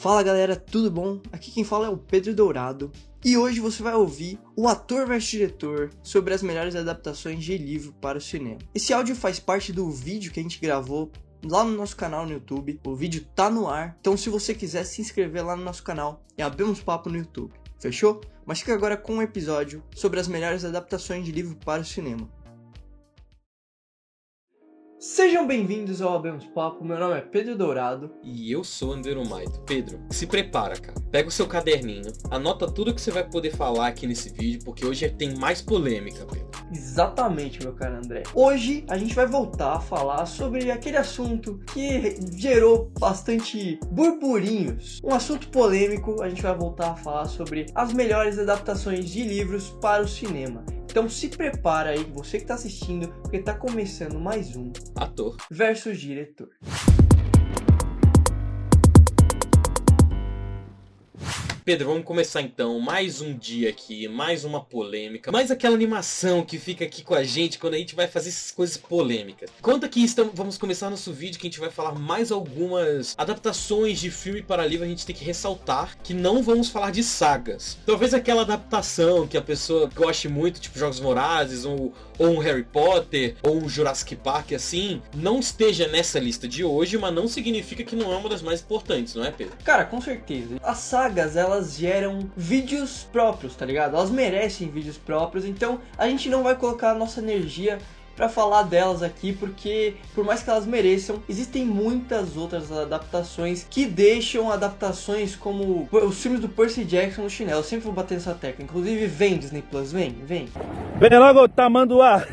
Fala galera, tudo bom? Aqui quem fala é o Pedro Dourado e hoje você vai ouvir o ator versus diretor sobre as melhores adaptações de livro para o cinema. Esse áudio faz parte do vídeo que a gente gravou lá no nosso canal no YouTube. O vídeo tá no ar, então se você quiser se inscrever lá no nosso canal e abrir uns papo no YouTube, fechou? Mas fica agora com um episódio sobre as melhores adaptações de livro para o cinema. Sejam bem-vindos ao Abemos Papo, meu nome é Pedro Dourado. E eu sou Andero Maito. Pedro, se prepara, cara. Pega o seu caderninho, anota tudo que você vai poder falar aqui nesse vídeo, porque hoje tem mais polêmica, Pedro. Exatamente, meu caro André. Hoje a gente vai voltar a falar sobre aquele assunto que gerou bastante burburinhos. Um assunto polêmico, a gente vai voltar a falar sobre as melhores adaptações de livros para o cinema. Então se prepara aí, você que está assistindo, porque está começando mais um Ator versus diretor. Pedro, vamos começar então. Mais um dia aqui, mais uma polêmica, mais aquela animação que fica aqui com a gente quando a gente vai fazer essas coisas polêmicas. Conta que estamos, vamos começar nosso vídeo que a gente vai falar mais algumas adaptações de filme para livro. A gente tem que ressaltar que não vamos falar de sagas. Talvez aquela adaptação que a pessoa goste muito, tipo Jogos Vorazes ou, ou um Harry Potter ou um Jurassic Park, assim, não esteja nessa lista de hoje, mas não significa que não é uma das mais importantes, não é, Pedro? Cara, com certeza. As sagas, elas elas geram vídeos próprios, tá ligado? Elas merecem vídeos próprios, então a gente não vai colocar a nossa energia para falar delas aqui, porque por mais que elas mereçam, existem muitas outras adaptações que deixam adaptações como os filmes do Percy Jackson no chinelo. Eu sempre vou bater nessa tecla. Inclusive, vem Disney Plus, vem, vem. Vem logo, tamanduá!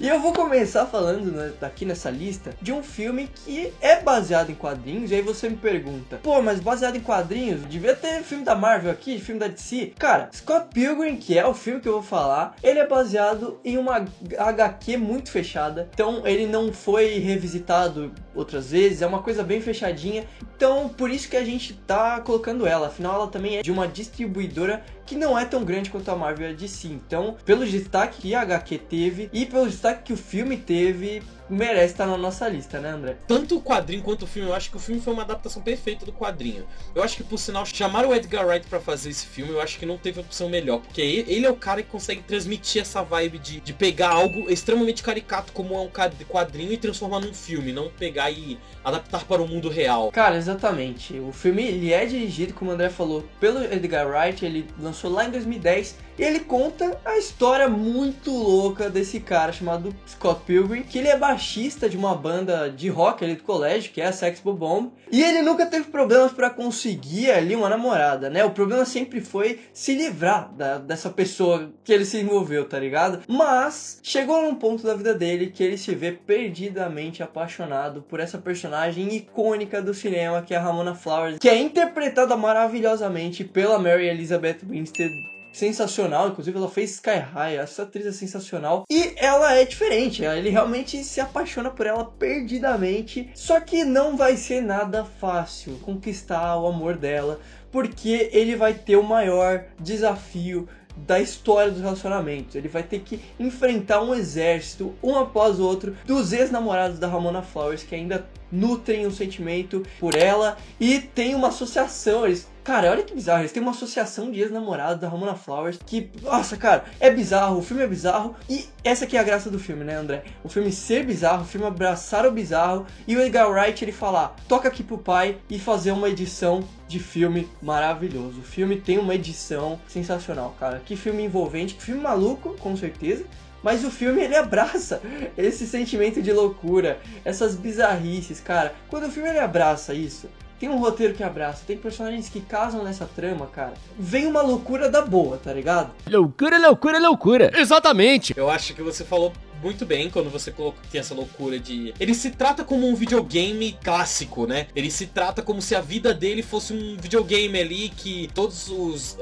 E eu vou começar falando né, aqui nessa lista de um filme que é baseado em quadrinhos. E aí você me pergunta, pô, mas baseado em quadrinhos? Devia ter filme da Marvel aqui, filme da DC. Cara, Scott Pilgrim, que é o filme que eu vou falar, ele é baseado em uma HQ muito fechada. Então ele não foi revisitado outras vezes, é uma coisa bem fechadinha. Então por isso que a gente tá colocando ela. Afinal, ela também é de uma distribuidora que não é tão grande quanto a Marvel e a DC. Então, pelo destaque que a HQ teve e pelo destaque que o filme teve, merece estar na nossa lista, né, André? Tanto o quadrinho quanto o filme, eu acho que o filme foi uma adaptação perfeita do quadrinho. Eu acho que, por sinal, chamar o Edgar Wright para fazer esse filme, eu acho que não teve opção melhor, porque ele é o cara que consegue transmitir essa vibe de, de pegar algo extremamente caricato como é um quadrinho e transformar num filme, não pegar e adaptar para o mundo real. Cara, exatamente. O filme ele é dirigido, como o André falou, pelo Edgar Wright, ele lançou lá em 2010 e ele conta a história muito louca desse cara chamado Scott Pilgrim, que ele é baixista de uma banda de rock ali do colégio, que é a Sex Bomb, e ele nunca teve problemas para conseguir ali uma namorada, né? O problema sempre foi se livrar da, dessa pessoa que ele se envolveu, tá ligado? Mas chegou num ponto da vida dele que ele se vê perdidamente apaixonado por essa personagem icônica do cinema, que é a Ramona Flowers, que é interpretada maravilhosamente pela Mary Elizabeth Winstead sensacional, inclusive ela fez Sky High, essa atriz é sensacional e ela é diferente, ele realmente se apaixona por ela perdidamente, só que não vai ser nada fácil conquistar o amor dela, porque ele vai ter o maior desafio da história dos relacionamentos. Ele vai ter que enfrentar um exército, um após o outro, dos ex-namorados da Ramona Flowers que ainda nutrem um sentimento por ela e tem uma associação. Eles Cara, olha que bizarro, eles têm uma associação de ex-namorados da Ramona Flowers que, nossa, cara, é bizarro, o filme é bizarro e essa aqui é a graça do filme, né, André? O filme ser bizarro, o filme abraçar o bizarro e o Edgar Wright ele falar, toca aqui pro pai e fazer uma edição de filme maravilhoso. O filme tem uma edição sensacional, cara. Que filme envolvente, que filme maluco, com certeza. Mas o filme ele abraça esse sentimento de loucura, essas bizarrices, cara. Quando o filme ele abraça isso, tem um roteiro que abraça, tem personagens que casam nessa trama, cara. Vem uma loucura da boa, tá ligado? Loucura, loucura, loucura. Exatamente. Eu acho que você falou muito bem quando você tem essa loucura de. Ele se trata como um videogame clássico, né? Ele se trata como se a vida dele fosse um videogame ali que todos os,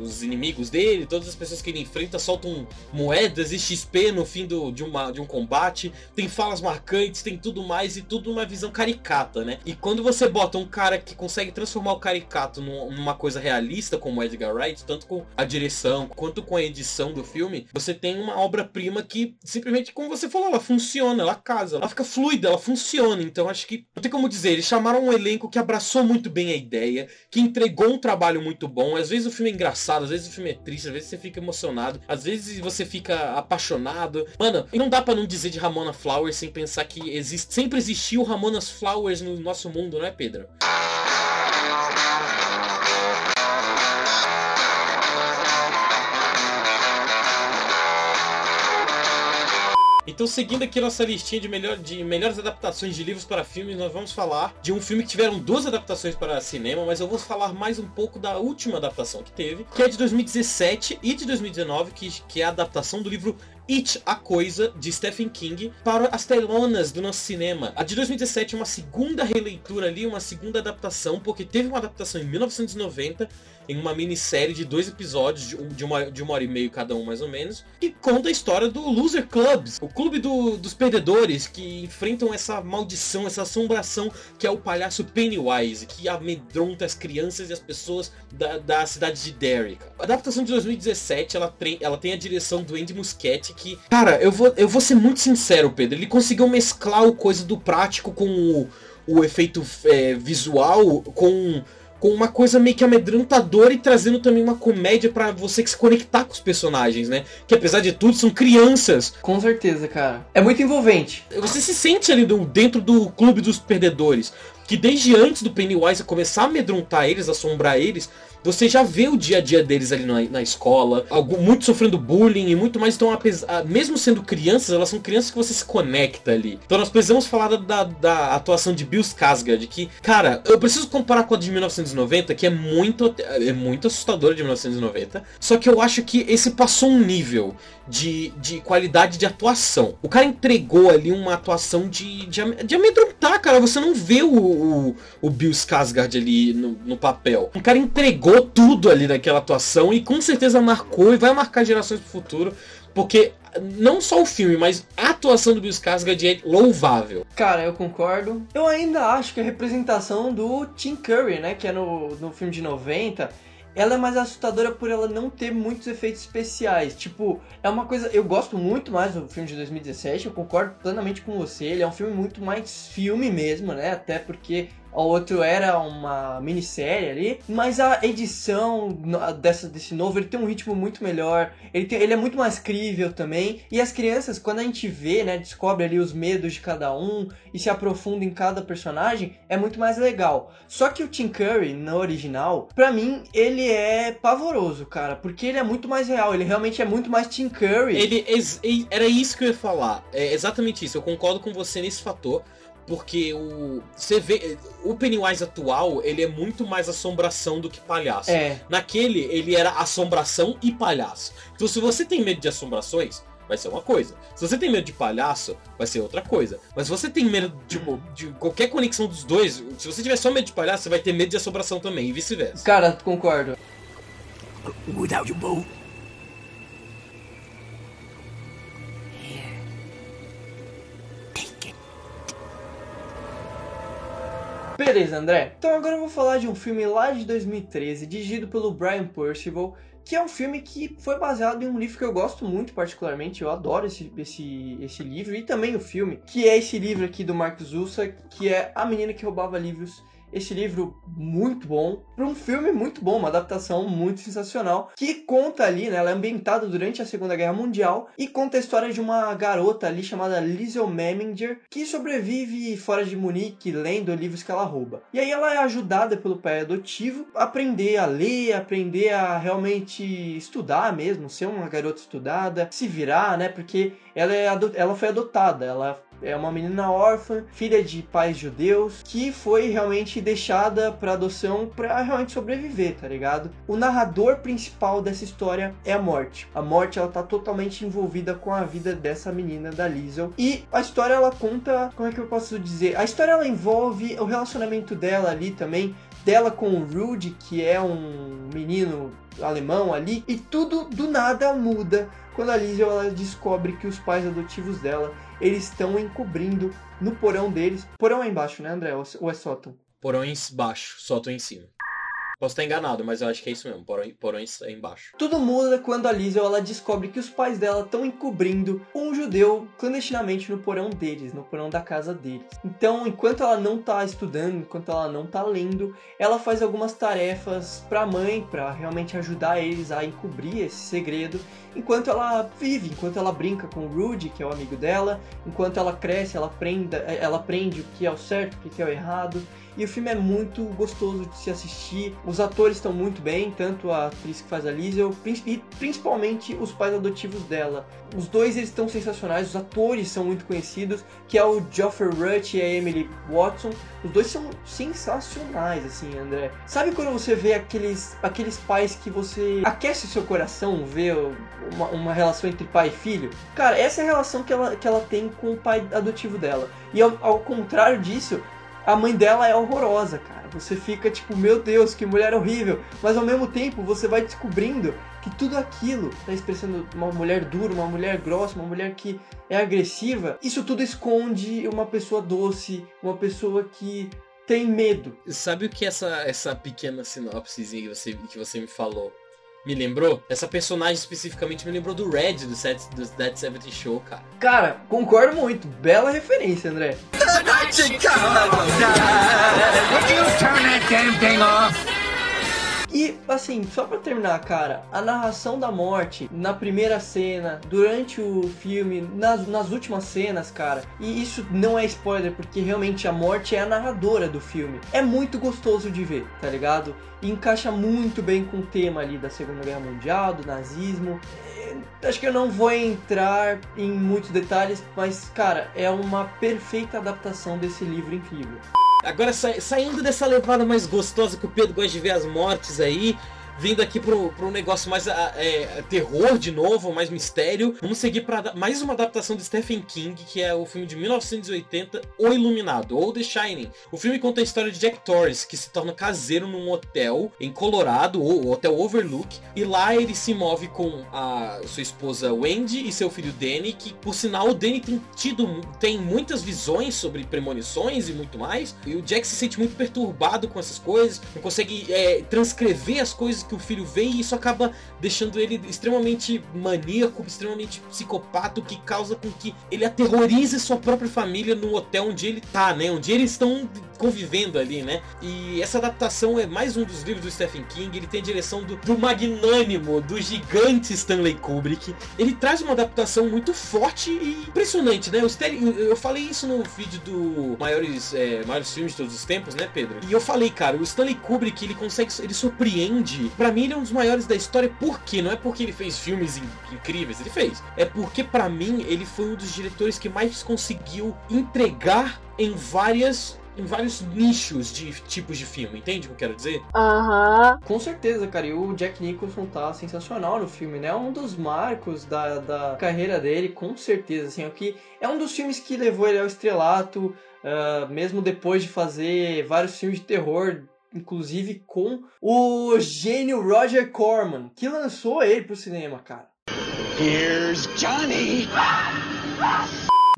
os inimigos dele, todas as pessoas que ele enfrenta soltam moedas e XP no fim do, de, uma, de um combate. Tem falas marcantes, tem tudo mais e tudo numa visão caricata, né? E quando você bota um cara que consegue transformar o caricato numa coisa realista, como Edgar Wright, tanto com a direção quanto com a edição do filme, você tem uma obra-prima que simplesmente realmente, como você falou, ela funciona, ela casa, ela fica fluida, ela funciona. Então acho que não tem como dizer, eles chamaram um elenco que abraçou muito bem a ideia, que entregou um trabalho muito bom. Às vezes o filme é engraçado, às vezes o filme é triste, às vezes você fica emocionado, às vezes você fica apaixonado. Mano, não dá para não dizer de Ramona Flowers sem pensar que existe, sempre existiu Ramonas Flowers no nosso mundo, não é, Pedro? Então, seguindo aqui nossa listinha de, melhor, de melhores adaptações de livros para filmes, nós vamos falar de um filme que tiveram duas adaptações para cinema, mas eu vou falar mais um pouco da última adaptação que teve, que é de 2017 e de 2019, que, que é a adaptação do livro It, a Coisa, de Stephen King, para as telonas do nosso cinema. A de 2017 é uma segunda releitura ali, uma segunda adaptação, porque teve uma adaptação em 1990 em uma minissérie de dois episódios, de uma, de uma hora e meia cada um mais ou menos, que conta a história do Loser Clubs, o clube do, dos perdedores que enfrentam essa maldição, essa assombração que é o palhaço Pennywise, que amedronta as crianças e as pessoas da, da cidade de Derry. A adaptação de 2017, ela, ela tem a direção do Andy Muschietti, que, cara, eu vou, eu vou ser muito sincero, Pedro, ele conseguiu mesclar o coisa do prático com o, o efeito é, visual, com com uma coisa meio que amedrontadora e trazendo também uma comédia para você que se conectar com os personagens, né? Que apesar de tudo são crianças. Com certeza, cara. É muito envolvente. Você se sente ali do, dentro do clube dos perdedores. Que desde antes do Pennywise começar a amedrontar eles, assombrar eles, você já vê o dia a dia deles ali na, na escola, algum, muito sofrendo bullying e muito mais. Então, apesar, mesmo sendo crianças, elas são crianças que você se conecta ali. Então nós precisamos falar da, da atuação de Bill Skarsgård, que, cara, eu preciso comparar com a de 1990, que é muito, é muito assustadora de 1990. Só que eu acho que esse passou um nível de, de qualidade de atuação. O cara entregou ali uma atuação de, de, de amedrontar, cara. Você não vê o, o, o Bill Skarsgård ali no, no papel. O cara entregou tudo ali naquela atuação e com certeza marcou e vai marcar gerações pro futuro. Porque não só o filme, mas a atuação do Bill Skarsgård é louvável. Cara, eu concordo. Eu ainda acho que a representação do Tim Curry, né, que é no, no filme de 90, ela é mais assustadora por ela não ter muitos efeitos especiais. Tipo, é uma coisa. Eu gosto muito mais do filme de 2017, eu concordo plenamente com você. Ele é um filme muito mais filme mesmo, né? Até porque o outro era uma minissérie ali, mas a edição dessa, desse novo ele tem um ritmo muito melhor, ele, tem, ele é muito mais crível também, e as crianças, quando a gente vê, né, descobre ali os medos de cada um e se aprofunda em cada personagem, é muito mais legal. Só que o Tim Curry, no original, pra mim, ele é pavoroso, cara, porque ele é muito mais real, ele realmente é muito mais Tim Curry. Ele, era isso que eu ia falar, é exatamente isso, eu concordo com você nesse fator, porque o você vê o Pennywise atual ele é muito mais assombração do que palhaço. É. Naquele ele era assombração e palhaço. Então se você tem medo de assombrações vai ser uma coisa. Se você tem medo de palhaço, vai ser outra coisa. Mas se você tem medo de, de qualquer conexão dos dois, se você tiver só medo de palhaço, você vai ter medo de assombração também, e vice-versa. Cara, concordo. Without your boat. Beleza, André. Então agora eu vou falar de um filme lá de 2013, dirigido pelo Brian Percival, que é um filme que foi baseado em um livro que eu gosto muito particularmente, eu adoro esse, esse, esse livro e também o filme, que é esse livro aqui do Mark Zussa, que é A Menina que Roubava Livros esse livro muito bom, para um filme muito bom, uma adaptação muito sensacional, que conta ali, né, ela é ambientada durante a Segunda Guerra Mundial e conta a história de uma garota ali chamada Liesel Meminger, que sobrevive fora de Munique lendo livros que ela rouba. E aí ela é ajudada pelo pai adotivo a aprender a ler, aprender a realmente estudar mesmo, ser uma garota estudada, se virar, né, porque ela, é ela foi adotada, ela é uma menina órfã, filha de pais judeus, que foi realmente deixada para adoção para realmente sobreviver, tá ligado? O narrador principal dessa história é a morte. A morte ela tá totalmente envolvida com a vida dessa menina da Liesel. E a história ela conta, como é que eu posso dizer? A história ela envolve o relacionamento dela ali também, dela com o Rudy, que é um menino alemão ali, e tudo do nada muda quando a Liesel ela descobre que os pais adotivos dela eles estão encobrindo no porão deles. Porão é embaixo, né, André? Ou é sótão? Porão é embaixo, sótão é em cima. Posso estar enganado, mas eu acho que é isso mesmo. Porões, é embaixo. Tudo muda quando a Liesel ela descobre que os pais dela estão encobrindo um judeu clandestinamente no porão deles, no porão da casa deles. Então, enquanto ela não tá estudando, enquanto ela não tá lendo, ela faz algumas tarefas pra mãe, pra realmente ajudar eles a encobrir esse segredo, enquanto ela vive, enquanto ela brinca com o Rudy, que é o amigo dela, enquanto ela cresce, ela aprende, ela aprende o que é o certo, o que é o errado. E o filme é muito gostoso de se assistir. Os atores estão muito bem, tanto a atriz que faz a Liesel e principalmente os pais adotivos dela. Os dois eles estão sensacionais, os atores são muito conhecidos, que é o Geoffrey Rush e a Emily Watson. Os dois são sensacionais, assim, André. Sabe quando você vê aqueles, aqueles pais que você aquece seu coração, ver uma, uma relação entre pai e filho? Cara, essa é a relação que ela, que ela tem com o pai adotivo dela. E ao, ao contrário disso, a mãe dela é horrorosa, cara. Você fica tipo, meu Deus, que mulher horrível. Mas ao mesmo tempo você vai descobrindo que tudo aquilo tá expressando uma mulher dura, uma mulher grossa, uma mulher que é agressiva. Isso tudo esconde uma pessoa doce, uma pessoa que tem medo. Sabe o que essa, essa pequena sinopse que você, que você me falou me lembrou? Essa personagem especificamente me lembrou do Red do, set, do Dead 70 Show, cara. Cara, concordo muito. Bela referência, André. E assim, só pra terminar, cara, a narração da morte na primeira cena, durante o filme, nas, nas últimas cenas, cara, e isso não é spoiler, porque realmente a morte é a narradora do filme. É muito gostoso de ver, tá ligado? E encaixa muito bem com o tema ali da Segunda Guerra Mundial, do nazismo. Acho que eu não vou entrar em muitos detalhes, mas, cara, é uma perfeita adaptação desse livro incrível. Agora, sa saindo dessa levada mais gostosa que o Pedro gosta de ver as mortes aí, vindo aqui pro, pro negócio mais é, terror de novo, mais mistério. Vamos seguir para mais uma adaptação de Stephen King, que é o filme de 1980, O Iluminado, ou The Shining. O filme conta a história de Jack Torrance, que se torna caseiro num hotel em Colorado, o Hotel Overlook, e lá ele se move com a sua esposa Wendy e seu filho Danny, que por sinal o Danny tem tido tem muitas visões sobre premonições e muito mais, e o Jack se sente muito perturbado com essas coisas, não consegue é, transcrever as coisas que o filho vê e isso acaba deixando ele extremamente maníaco, extremamente psicopata, o que causa com que ele aterrorize sua própria família no hotel onde ele tá, né? Onde eles estão convivendo ali, né? E essa adaptação é mais um dos livros do Stephen King, ele tem a direção do, do magnânimo, do gigante Stanley Kubrick. Ele traz uma adaptação muito forte e impressionante, né? Eu falei isso no vídeo do maiores, é, maiores filmes de todos os tempos, né, Pedro? E eu falei, cara, o Stanley Kubrick, ele consegue, ele surpreende para mim ele é um dos maiores da história, por quê? Não é porque ele fez filmes in incríveis, ele fez. É porque para mim ele foi um dos diretores que mais conseguiu entregar em várias em vários nichos de tipos de filme, entende o que eu quero dizer? Aham. Com certeza, cara, e o Jack Nicholson tá sensacional no filme, né? É um dos marcos da, da carreira dele, com certeza, assim, é, que é um dos filmes que levou ele ao estrelato, uh, mesmo depois de fazer vários filmes de terror inclusive com o gênio Roger Corman, que lançou ele pro cinema, cara. Here's Johnny!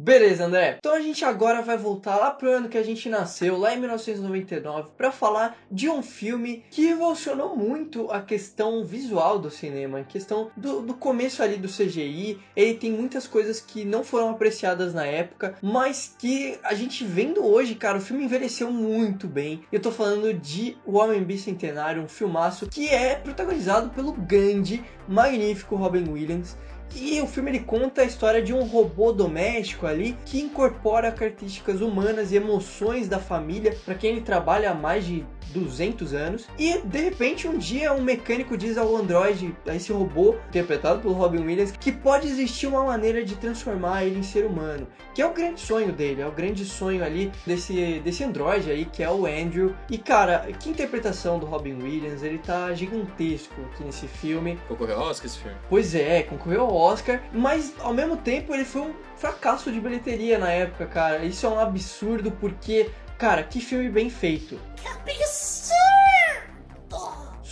Beleza, André. Então a gente agora vai voltar lá pro ano que a gente nasceu, lá em 1999, para falar de um filme que revolucionou muito a questão visual do cinema, a questão do, do começo ali do CGI. Ele tem muitas coisas que não foram apreciadas na época, mas que a gente vendo hoje, cara, o filme envelheceu muito bem. Eu tô falando de O Homem Bicentenário, um filmaço que é protagonizado pelo grande, magnífico Robin Williams. E o filme ele conta a história de um robô doméstico ali que incorpora características humanas e emoções da família para quem ele trabalha há mais de 200 anos. E de repente um dia um mecânico diz ao androide, a esse robô interpretado pelo Robin Williams, que pode existir uma maneira de transformar ele em ser humano, que é o grande sonho dele, é o grande sonho ali desse desse androide aí que é o Andrew. E cara, que interpretação do Robin Williams, ele tá gigantesco aqui nesse filme. Concorreu ao Oscar esse filme? Pois é, concorreu ao Oscar, mas ao mesmo tempo ele foi um fracasso de bilheteria na época, cara. Isso é um absurdo porque Cara, que filme bem feito.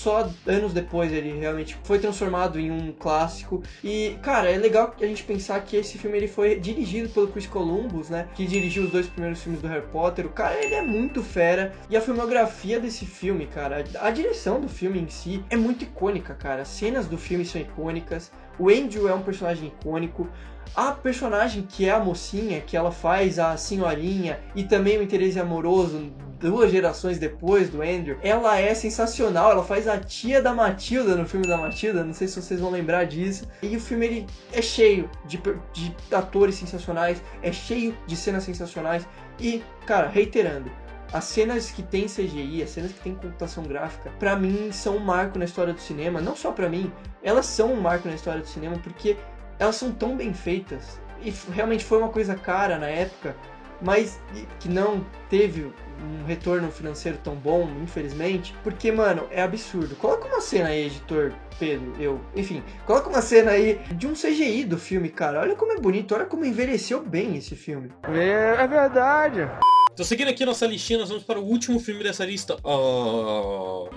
só anos depois ele realmente foi transformado em um clássico. E, cara, é legal a gente pensar que esse filme ele foi dirigido pelo Chris Columbus, né? Que dirigiu os dois primeiros filmes do Harry Potter. O cara, ele é muito fera. E a filmografia desse filme, cara, a direção do filme em si é muito icônica, cara. As cenas do filme são icônicas. O Andrew é um personagem icônico. A personagem que é a mocinha, que ela faz a senhorinha e também o interesse amoroso duas gerações depois do Andrew, ela é sensacional. Ela faz a tia da Matilda no filme da Matilda, não sei se vocês vão lembrar disso. E o filme ele é cheio de, de atores sensacionais, é cheio de cenas sensacionais. E, cara, reiterando, as cenas que tem CGI, as cenas que tem computação gráfica, para mim são um marco na história do cinema. Não só para mim, elas são um marco na história do cinema porque elas são tão bem feitas. E realmente foi uma coisa cara na época, mas que não teve um retorno financeiro tão bom, infelizmente, porque, mano, é absurdo. Coloca uma cena aí, editor Pedro, eu, enfim, coloca uma cena aí de um CGI do filme, cara. Olha como é bonito, olha como envelheceu bem esse filme. É, é verdade. Então, seguindo aqui nossa listinha, nós vamos para o último filme dessa lista. Oh.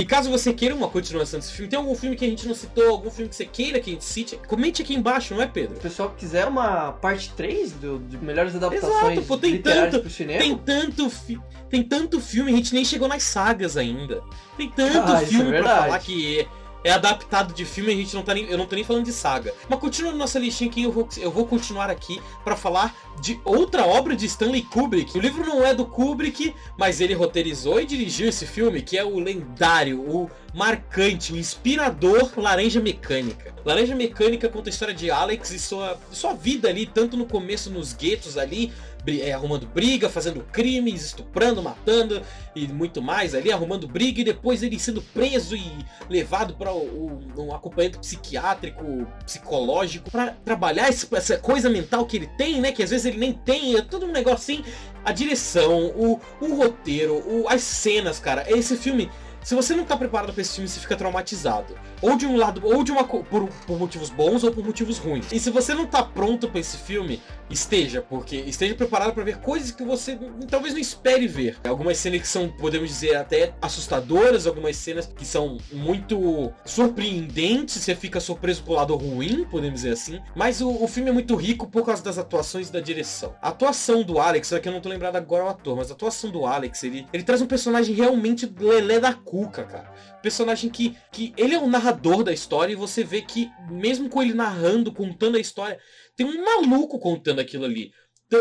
E caso você queira uma continuação desse filme, tem algum filme que a gente não citou, algum filme que você queira que a gente cite, comente aqui embaixo, não é, Pedro? Se o pessoal quiser uma parte 3 do, de melhores adaptações Exato, pô, tem tanto. Tem tanto, fi- tem tanto filme, a gente nem chegou nas sagas ainda. Tem tanto Ah, é filme pra verdade. falar que é, adaptado de filme, a gente não tá nem, eu não tô nem falando de saga. Mas continuando nossa listinha aqui, eu vou, eu vou continuar aqui pra falar de outra obra de Stanley Kubrick. O livro não é do Kubrick, mas ele roteirizou e dirigiu esse filme, que é o lendário, o marcante, o inspirador Laranja Mecânica. Laranja Mecânica conta a história de Alex e sua, sua vida ali, tanto no começo nos guetos ali, é, arrumando briga, fazendo crimes, estuprando, matando e muito mais ali, arrumando briga e depois ele sendo preso e levado para um acompanhamento psiquiátrico, psicológico, para trabalhar esse- essa coisa mental que ele tem, né? Que às vezes ele nem tem, é todo um negócio assim. A direção, o, o roteiro, o- as cenas, cara. Esse filme. Se você não tá preparado pra esse filme, você fica traumatizado. Ou de um lado, ou de uma por, por motivos bons ou por motivos ruins. E se você não tá pronto pra esse filme, esteja, porque esteja preparado pra ver coisas que você talvez não espere ver. Algumas cenas que são, podemos dizer, até assustadoras, algumas cenas que são muito surpreendentes, você fica surpreso pro lado ruim, podemos dizer assim. Mas o, o filme é muito rico por causa das atuações e da direção. A atuação do Alex, é que eu não tô lembrado agora o ator, mas a atuação do Alex, ele, ele traz um personagem realmente lelé da cuca, cara. Personagem que, que ele é o narrador da história e você vê que, mesmo com ele narrando, contando a história, tem um maluco contando aquilo ali.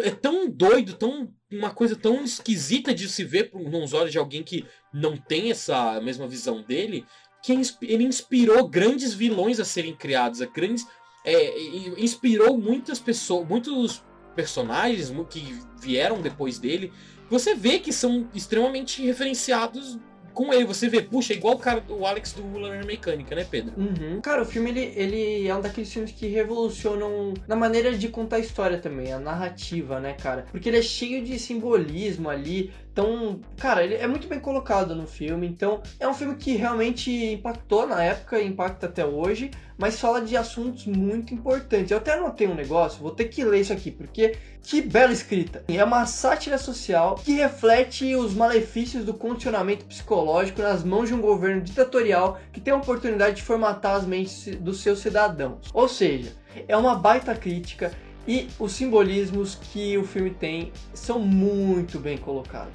É tão doido, tão uma coisa tão esquisita de se ver nos olhos de alguém que não tem essa mesma visão dele, que ins- ele inspirou grandes vilões a serem criados, a grandes é, inspirou muitas pessoas, muitos personagens que vieram depois dele. Você vê que são extremamente referenciados com ele. Você vê, puxa, igual o cara do Alex do Laranja Mecânica, né, Pedro? Uhum. Cara, o filme ele, ele é um daqueles filmes que revolucionam na maneira de contar a história também, a narrativa, né, cara? Porque ele é cheio de simbolismo ali. Então, cara, ele é muito bem colocado no filme. Então, é um filme que realmente impactou na época e impacta até hoje, mas fala de assuntos muito importantes. Eu até anotei um negócio, vou ter que ler isso aqui, porque que bela escrita. É uma sátira social que reflete os malefícios do condicionamento psicológico nas mãos de um governo ditatorial que tem a oportunidade de formatar as mentes dos seus cidadãos. Ou seja, é uma baita crítica e os simbolismos que o filme tem são muito bem colocados.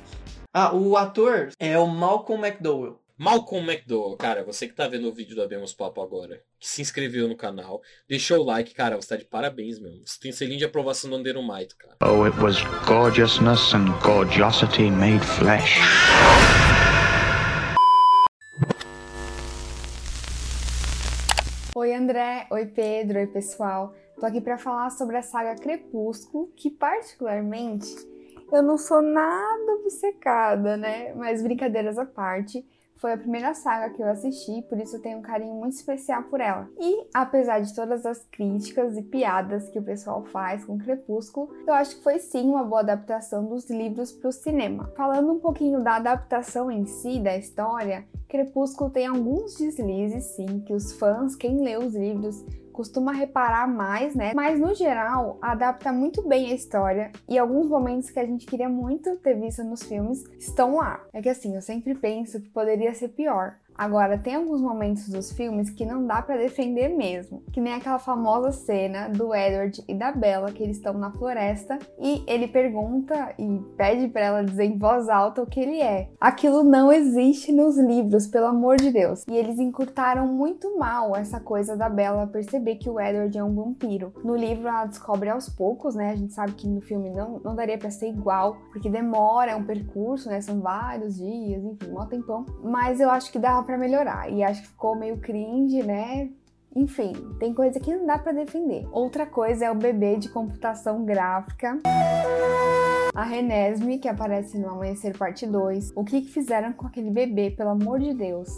Ah, o ator é o Malcolm McDowell. Malcolm McDowell, cara, você que tá vendo o vídeo do Abemos Papo agora, que se inscreveu no canal, deixou o like, cara, você tá de parabéns mesmo. Você tem selinho de aprovação do Anderumaito, cara. Oh, it was gorgeousness and gorgeosity made flesh. Oi André, oi Pedro, oi pessoal. Tô aqui pra falar sobre a saga Crepúsculo, que particularmente eu não sou nada obcecada, né? Mas brincadeiras à parte, foi a primeira saga que eu assisti, por isso eu tenho um carinho muito especial por ela. E apesar de todas as críticas e piadas que o pessoal faz com Crepúsculo, eu acho que foi sim uma boa adaptação dos livros para o cinema. Falando um pouquinho da adaptação em si da história, Crepúsculo tem alguns deslizes, sim, que os fãs, quem lê os livros, costuma reparar mais, né? Mas no geral, adapta muito bem a história e alguns momentos que a gente queria muito ter visto nos filmes estão lá. É que assim, eu sempre penso que poderia ser pior. Agora, tem alguns momentos dos filmes que não dá para defender mesmo, que nem aquela famosa cena do Edward e da Bella que eles estão na floresta e ele pergunta e pede para ela dizer em voz alta o que ele é. Aquilo não existe nos livros, pelo amor de Deus. E eles encurtaram muito mal essa coisa da Bella perceber que o Edward é um vampiro. No livro ela descobre aos poucos, né? A gente sabe que no filme não, não daria para ser igual, porque demora, é um percurso, né? São vários dias, enfim, um tempão. Mas eu acho que dava para melhorar. E acho que ficou meio cringe, né? Enfim, tem coisa que não dá para defender. Outra coisa é o bebê de computação gráfica. A Renesme, que aparece no Amanhecer Parte 2. O que, que fizeram com aquele bebê, pelo amor de Deus?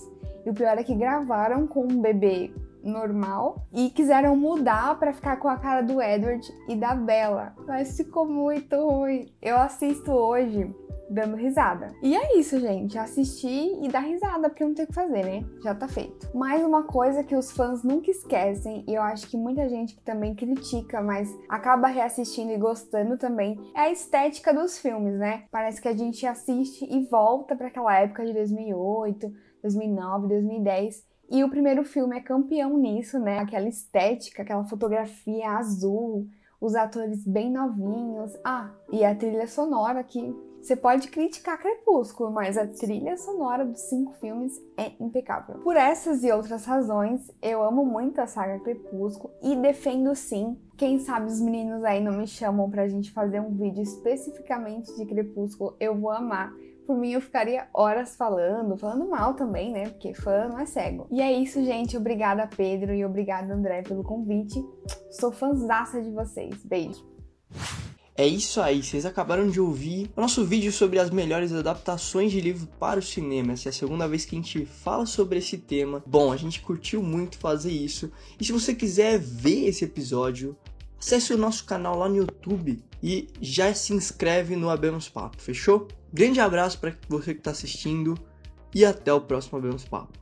E o pior é que gravaram com um bebê normal e quiseram mudar para ficar com a cara do Edward e da Bella. Mas ficou muito ruim. Eu assisto hoje dando risada. E é isso, gente. Assistir e dar risada, porque não tem o que fazer, né? Já tá feito. Mais uma coisa que os fãs nunca esquecem, e eu acho que muita gente que também critica, mas acaba reassistindo e gostando também, é a estética dos filmes, né? Parece que a gente assiste e volta para aquela época de 2008, 2009, 2010. E o primeiro filme é campeão nisso, né? Aquela estética, aquela fotografia azul, os atores bem novinhos. Ah, e a trilha sonora que você pode criticar Crepúsculo, mas a trilha sonora dos cinco filmes é impecável. Por essas e outras razões, eu amo muito a saga Crepúsculo e defendo sim. Quem sabe os meninos aí não me chamam pra gente fazer um vídeo especificamente de Crepúsculo, eu vou amar. Por mim, eu ficaria horas falando, falando mal também, né? Porque fã não é cego. E é isso, gente. Obrigada, Pedro, e obrigada, André, pelo convite. Sou fãzaça de vocês. Beijo. É isso aí, vocês acabaram de ouvir o nosso vídeo sobre as melhores adaptações de livro para o cinema. Essa é a segunda vez que a gente fala sobre esse tema. Bom, a gente curtiu muito fazer isso. E se você quiser ver esse episódio, acesse o nosso canal lá no YouTube e já se inscreve no Abemos Papo, fechou? Grande abraço para você que está assistindo e até o próximo Abemos Papo.